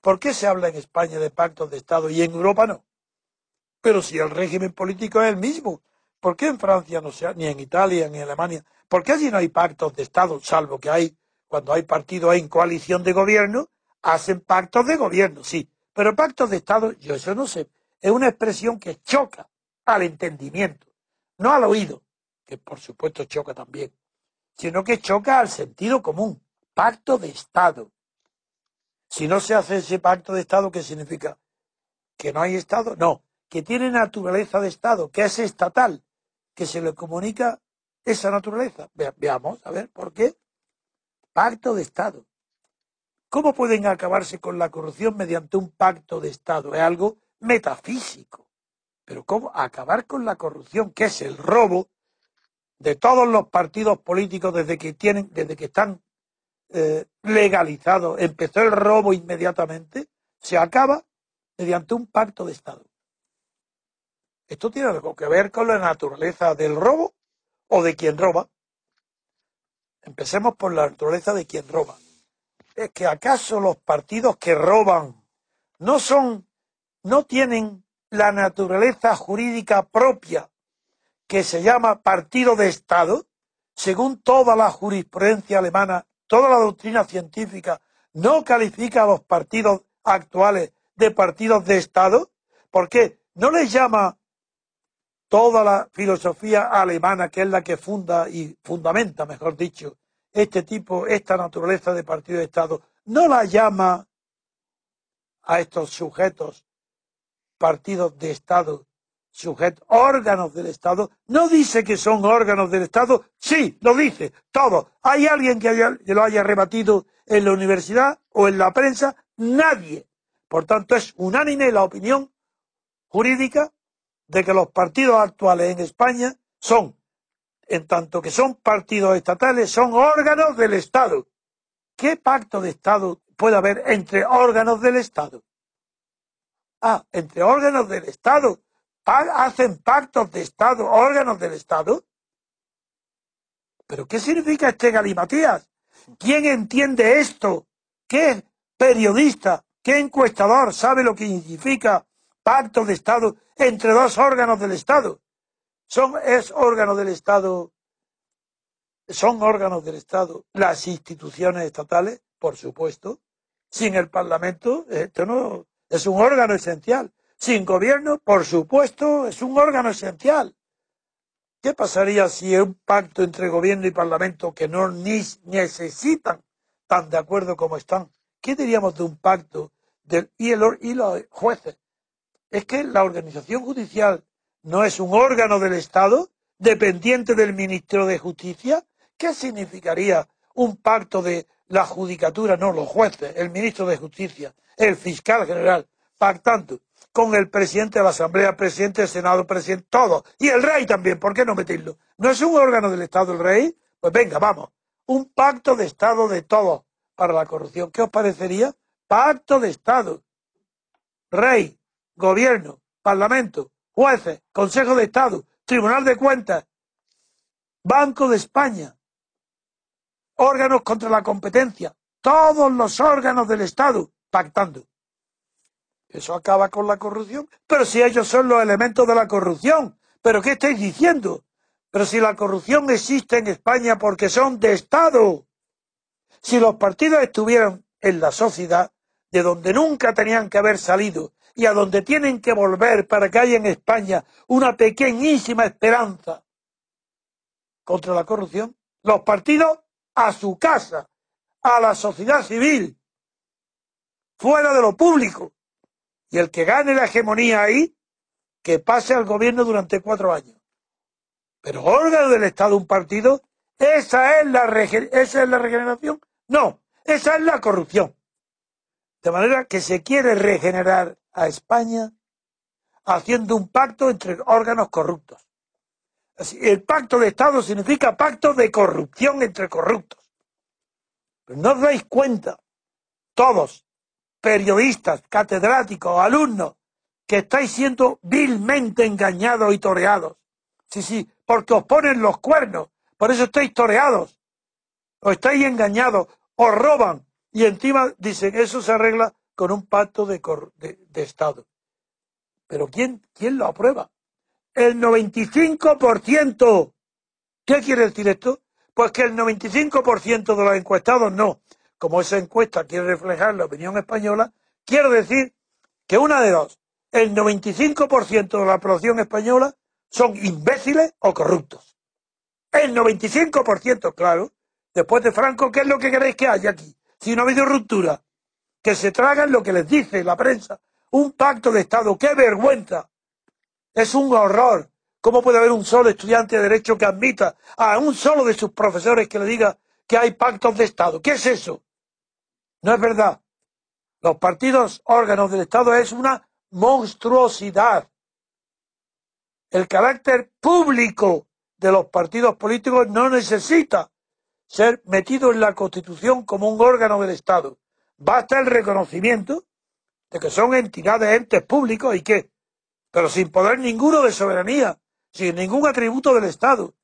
¿Por qué se habla en España de pactos de Estado y en Europa no? Pero si el régimen político es el mismo, ¿por qué en Francia no se ni en Italia, ni en Alemania? ¿Por qué allí no hay pactos de Estado, salvo que hay, cuando hay partidos en coalición de gobierno, hacen pactos de gobierno, sí. Pero pactos de Estado, yo eso no sé. Es una expresión que choca al entendimiento, no al oído, que por supuesto choca también, sino que choca al sentido común. Pacto de Estado. Si no se hace ese pacto de Estado, ¿qué significa? ¿Que no hay Estado? No, que tiene naturaleza de Estado, que es estatal, que se le comunica esa naturaleza. veamos, a ver, ¿por qué? Pacto de Estado. ¿Cómo pueden acabarse con la corrupción mediante un pacto de Estado? Es algo metafísico. Pero ¿cómo acabar con la corrupción, que es el robo de todos los partidos políticos desde que tienen, desde que están eh, legalizado, empezó el robo inmediatamente, se acaba mediante un pacto de Estado. Esto tiene algo que ver con la naturaleza del robo o de quien roba. Empecemos por la naturaleza de quien roba. ¿Es que acaso los partidos que roban no son, no tienen la naturaleza jurídica propia que se llama partido de Estado? Según toda la jurisprudencia alemana toda la doctrina científica no califica a los partidos actuales de partidos de Estado? ¿Por qué? ¿No les llama toda la filosofía alemana, que es la que funda y fundamenta, mejor dicho, este tipo, esta naturaleza de partido de Estado, no la llama a estos sujetos partidos de Estado, sujetos, órganos del Estado, no dice que son órganos del Estado, sí, lo dice, todo. ¿Hay alguien que, lo haya rebatido en la universidad o en la prensa? Nadie. Por tanto, es unánime la opinión jurídica de que los partidos actuales en España son, en tanto que son partidos estatales, son órganos del Estado. ¿Qué pacto de Estado puede haber entre órganos del Estado? Ah, entre órganos del Estado hacen pactos de Estado, órganos del Estado. ¿Pero qué significa este galimatías? ¿Quién entiende esto? ¿Qué periodista, qué encuestador sabe lo que significa pacto de Estado entre dos órganos del Estado? ¿Son, ¿Es órgano del Estado? ¿Son órganos del Estado las instituciones estatales? Por supuesto. Sin el Parlamento, esto no es un órgano esencial. Sin gobierno, por supuesto, es un órgano esencial. ¿Qué pasaría si un pacto entre gobierno y parlamento que no necesitan tan de acuerdo como están? ¿Qué diríamos de un pacto del, y, y los jueces? Es que la organización judicial no es un órgano del Estado dependiente del Ministerio de Justicia. ¿Qué significaría un pacto de la judicatura, no los jueces, el ministro de Justicia, el fiscal general, pactando con el presidente de la Asamblea, presidente del Senado, presidente, todo. Y el rey también, ¿por qué no meterlo? ¿No es un órgano del Estado el rey? Pues venga, vamos. Un pacto de Estado de todos para la corrupción. ¿Qué os parecería? Pacto de Estado. Rey, gobierno, parlamento, jueces, Consejo de Estado, Tribunal de Cuentas, Banco de España, órganos contra la competencia, todos los órganos del Estado pactando. Eso acaba con la corrupción. Pero si ellos son los elementos de la corrupción. ¿Pero qué estáis diciendo? Pero si la corrupción existe en España porque son de Estado. Si los partidos estuvieran en la sociedad, de donde nunca tenían que haber salido y a donde tienen que volver para que haya en España una pequeñísima esperanza contra la corrupción, los partidos a su casa, a la sociedad civil, fuera de lo público, y el que gane la hegemonía ahí, que pase al gobierno durante cuatro años. Pero órgano del Estado un partido, ¿esa es la, regeneración? No, Esa es la corrupción. De manera que se quiere regenerar a España haciendo un pacto entre órganos corruptos. El pacto de Estado significa pacto de corrupción entre corruptos. Pero no os dais cuenta, todos, periodistas, catedráticos, alumnos, que estáis siendo vilmente engañados y toreados. Sí, sí, porque os ponen los cuernos, por eso estáis toreados, os estáis engañados, os roban, y encima dicen, eso se arregla con un pacto de, de Estado. Pero ¿quién, ¿quién lo aprueba? El 95%. ¿Qué quiere decir esto? Pues que el 95% de los encuestados no. Como esa encuesta quiere reflejar la opinión española, quiero decir que una de dos, el 95% de la población española son imbéciles o corruptos. El 95%, claro. Después de Franco, ¿qué es lo que queréis que haya aquí? Si no ha habido ruptura, que se tragan lo que les dice la prensa. Un pacto de Estado, qué vergüenza. Es un horror. ¿Cómo puede haber un solo estudiante de Derecho que admita a un solo de sus profesores que le diga que hay pactos de Estado? ¿Qué es eso? No es verdad. Los partidos órganos del Estado es una monstruosidad. El carácter público de los partidos políticos no necesita ser metido en la Constitución como un órgano del Estado. Basta el reconocimiento de que son entidades, entes públicos y qué, pero sin poder ninguno de soberanía, sin ningún atributo del Estado.